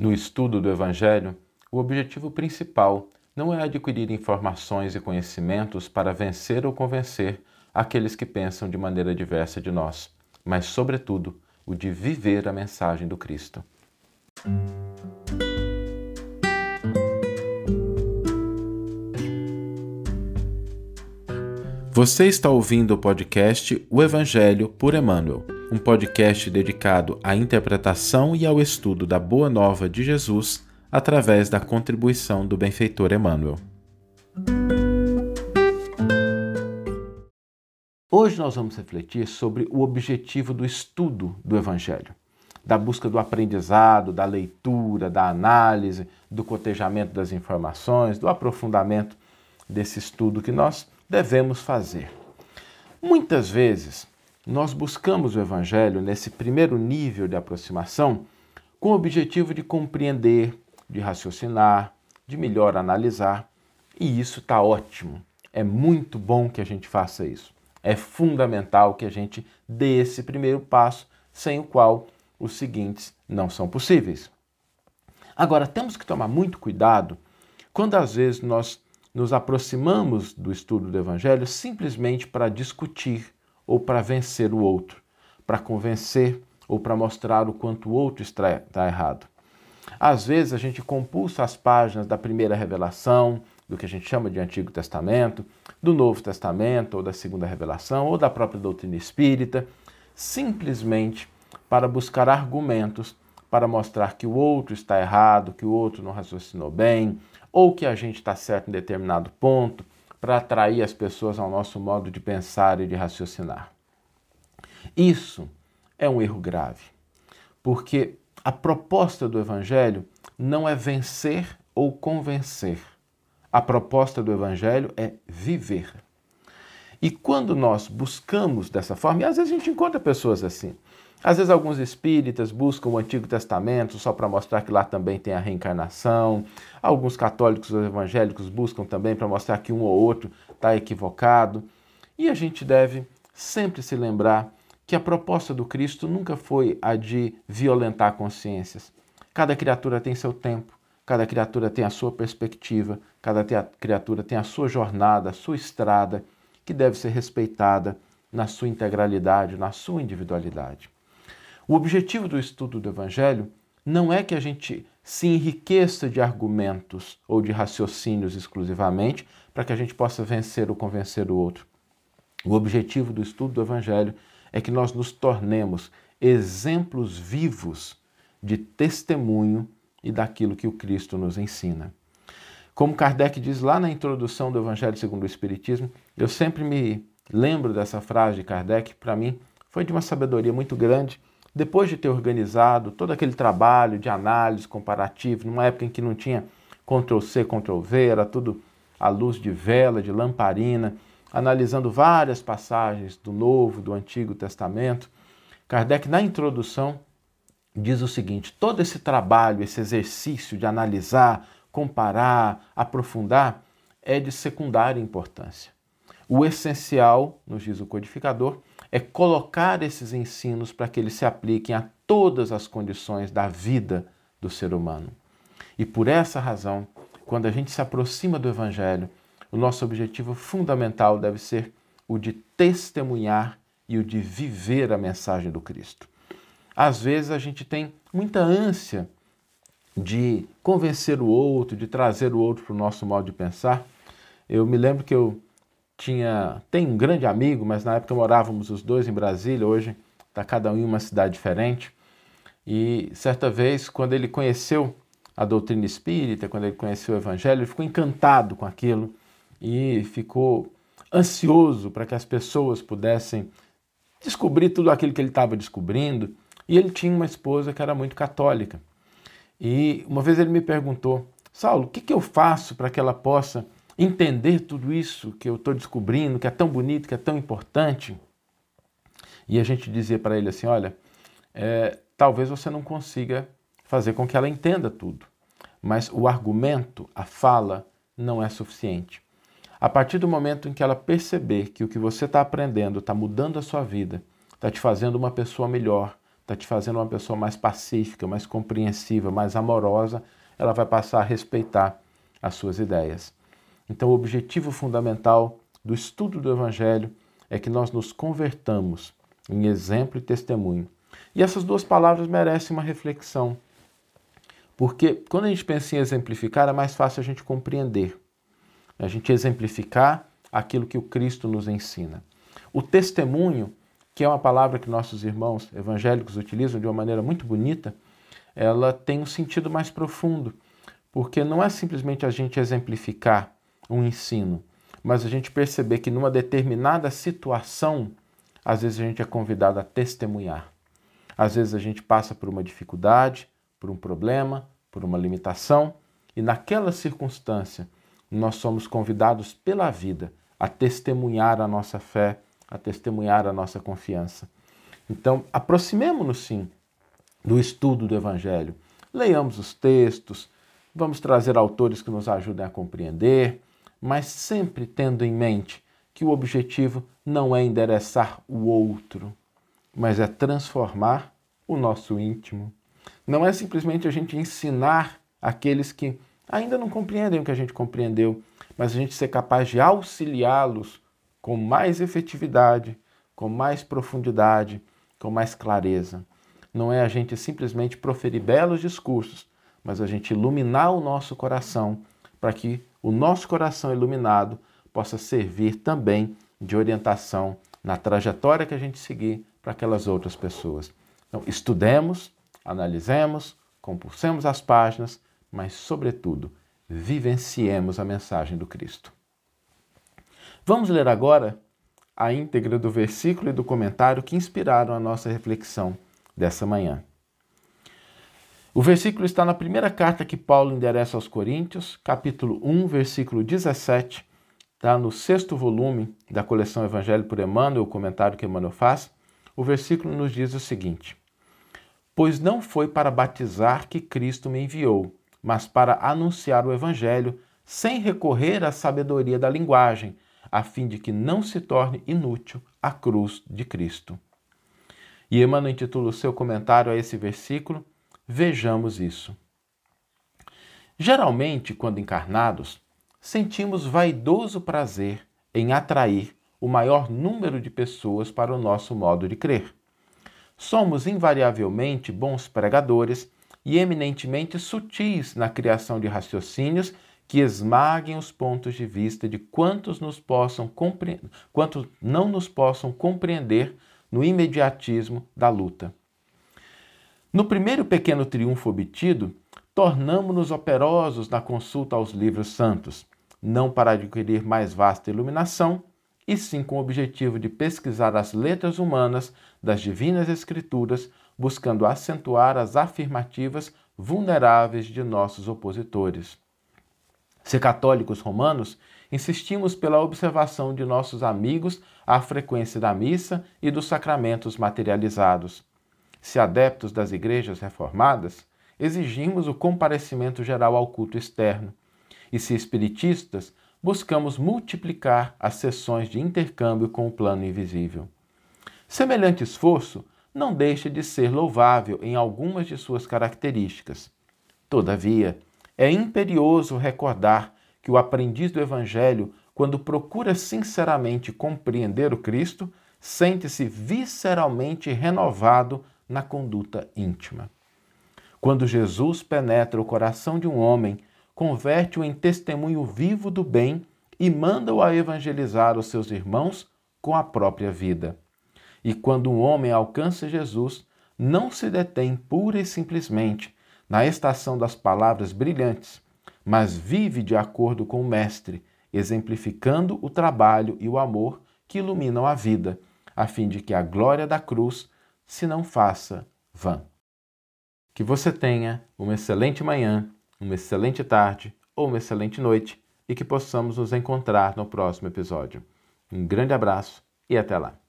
No estudo do Evangelho, o objetivo principal não é adquirir informações e conhecimentos para vencer ou convencer aqueles que pensam de maneira diversa de nós, mas, sobretudo, o de viver a mensagem do Cristo. Você está ouvindo o podcast O Evangelho por Emmanuel um podcast dedicado à interpretação e ao estudo da Boa Nova de Jesus através da contribuição do benfeitor Emmanuel. Hoje nós vamos refletir sobre o objetivo do estudo do Evangelho, da busca do aprendizado, da leitura, da análise, do cotejamento das informações, do aprofundamento desse estudo que nós devemos fazer. Muitas vezes nós buscamos o Evangelho nesse primeiro nível de aproximação com o objetivo de compreender, de raciocinar, de melhor analisar, e isso está ótimo. É muito bom que a gente faça isso. É fundamental que a gente dê esse primeiro passo, sem o qual os seguintes não são possíveis. Agora, temos que tomar muito cuidado quando às vezes nós nos aproximamos do estudo do Evangelho simplesmente para discutir ou para vencer o outro, para convencer ou para mostrar o quanto o outro está, errado. Às vezes a gente compulsa as páginas da primeira revelação, do que a gente chama de Antigo Testamento, do Novo Testamento, ou da Segunda Revelação, ou da própria doutrina espírita, simplesmente para buscar argumentos para mostrar que o outro está errado, que o outro não raciocinou bem, ou que a gente está certo em determinado ponto, para atrair as pessoas ao nosso modo de pensar e de raciocinar. Isso é um erro grave, porque a proposta do Evangelho não é vencer ou convencer. A proposta do Evangelho é viver. E quando nós buscamos dessa forma, e às vezes a gente encontra pessoas assim, às vezes alguns espíritas buscam o Antigo Testamento só para mostrar que lá também tem a reencarnação. Alguns católicos ou evangélicos buscam também para mostrar que um ou outro está equivocado. E a gente deve sempre se lembrar que a proposta do Cristo nunca foi a de violentar consciências. Cada criatura tem seu tempo, cada criatura tem a sua perspectiva, cada criatura tem a sua jornada, a sua estrada, que deve ser respeitada na sua integralidade, na sua individualidade. O objetivo do estudo do Evangelho não é que a gente se enriqueça de argumentos ou de raciocínios exclusivamente para que a gente possa vencer ou convencer o outro. O objetivo do estudo do Evangelho é que nós nos tornemos exemplos vivos de testemunho e daquilo que o Cristo nos ensina. Como Kardec diz lá na introdução do Evangelho segundo o Espiritismo, eu sempre me lembro dessa frase de Kardec, para mim foi de uma sabedoria muito grande. Depois de ter organizado todo aquele trabalho de análise comparativa, numa época em que não tinha Ctrl-C, Ctrl-V, era tudo à luz de vela, de lamparina, analisando várias passagens do Novo, do Antigo Testamento, Kardec, na introdução, diz o seguinte: todo esse trabalho, esse exercício de analisar, comparar, aprofundar, é de secundária importância. O essencial, nos diz o codificador, é colocar esses ensinos para que eles se apliquem a todas as condições da vida do ser humano. E por essa razão, quando a gente se aproxima do Evangelho, o nosso objetivo fundamental deve ser o de testemunhar e o de viver a mensagem do Cristo. Às vezes a gente tem muita ânsia de convencer o outro, de trazer o outro para o nosso modo de pensar. Eu me lembro que eu tinha tem um grande amigo, mas na época morávamos os dois em Brasília, hoje está cada um em uma cidade diferente. E certa vez, quando ele conheceu a doutrina espírita, quando ele conheceu o evangelho, ele ficou encantado com aquilo e ficou ansioso para que as pessoas pudessem descobrir tudo aquilo que ele estava descobrindo. E ele tinha uma esposa que era muito católica. E uma vez ele me perguntou: Saulo, o que, que eu faço para que ela possa entender tudo isso que eu estou descobrindo, que é tão bonito, que é tão importante. E a gente dizer para ele assim: olha, é, talvez você não consiga fazer com que ela entenda tudo, mas o argumento, a fala, não é suficiente. A partir do momento em que ela perceber que o que você está aprendendo está mudando a sua vida, está te fazendo uma pessoa melhor, está te fazendo uma pessoa mais pacífica, mais compreensiva, mais amorosa, ela vai passar a respeitar as suas ideias. Então, o objetivo fundamental do estudo do Evangelho é que nós nos convertamos em exemplo e testemunho. E essas duas palavras merecem uma reflexão, porque quando a gente pensa em exemplificar, é mais fácil a gente compreender, a gente exemplificar aquilo que o Cristo nos ensina. O testemunho, que é uma palavra que nossos irmãos evangélicos utilizam de uma maneira muito bonita, ela tem um sentido mais profundo, porque não é simplesmente a gente exemplificar um ensino, mas a gente perceber que numa determinada situação, às vezes a gente é convidado a testemunhar. Às vezes a gente passa por uma dificuldade, por um problema, por uma limitação, e naquela circunstância nós somos convidados pela vida a testemunhar a nossa fé, a testemunhar a nossa confiança. Então, aproximemo-nos sim do estudo do Evangelho. Leiamos os textos, vamos trazer autores que nos ajudem a compreender, mas sempre tendo em mente que o objetivo não é endereçar o outro, mas é transformar o nosso íntimo. Não é simplesmente a gente ensinar aqueles que ainda não compreendem o que a gente compreendeu, mas a gente ser capaz de auxiliá-los com mais efetividade, com mais profundidade, com mais clareza. Não é a gente simplesmente proferir belos discursos, mas a gente iluminar o nosso coração para que o nosso coração iluminado possa servir também de orientação na trajetória que a gente seguir para aquelas outras pessoas. Então, estudemos, analisemos, compulsemos as páginas, mas, sobretudo, vivenciemos a mensagem do Cristo. Vamos ler agora a íntegra do versículo e do comentário que inspiraram a nossa reflexão dessa manhã. O versículo está na primeira carta que Paulo endereça aos Coríntios, capítulo 1, versículo 17, está no sexto volume da coleção Evangelho por Emmanuel, o comentário que Emmanuel faz. O versículo nos diz o seguinte: Pois não foi para batizar que Cristo me enviou, mas para anunciar o Evangelho, sem recorrer à sabedoria da linguagem, a fim de que não se torne inútil a cruz de Cristo. E Emmanuel intitula o seu comentário a esse versículo Vejamos isso. Geralmente, quando encarnados, sentimos vaidoso prazer em atrair o maior número de pessoas para o nosso modo de crer. Somos invariavelmente bons pregadores e eminentemente sutis na criação de raciocínios que esmaguem os pontos de vista de quantos, nos possam quantos não nos possam compreender no imediatismo da luta. No primeiro pequeno triunfo obtido, tornamo-nos operosos na consulta aos livros santos, não para adquirir mais vasta iluminação, e sim com o objetivo de pesquisar as letras humanas das divinas Escrituras, buscando acentuar as afirmativas vulneráveis de nossos opositores. Se católicos romanos, insistimos pela observação de nossos amigos à frequência da missa e dos sacramentos materializados se adeptos das igrejas reformadas, exigimos o comparecimento geral ao culto externo, e se espiritistas, buscamos multiplicar as sessões de intercâmbio com o plano invisível. Semelhante esforço não deixa de ser louvável em algumas de suas características. Todavia, é imperioso recordar que o aprendiz do Evangelho, quando procura sinceramente compreender o Cristo, sente-se visceralmente renovado na conduta íntima. Quando Jesus penetra o coração de um homem, converte-o em testemunho vivo do bem e manda-o a evangelizar os seus irmãos com a própria vida. E quando um homem alcança Jesus, não se detém pura e simplesmente na estação das palavras brilhantes, mas vive de acordo com o Mestre, exemplificando o trabalho e o amor que iluminam a vida, a fim de que a glória da cruz se não faça vã. Que você tenha uma excelente manhã, uma excelente tarde ou uma excelente noite e que possamos nos encontrar no próximo episódio. Um grande abraço e até lá!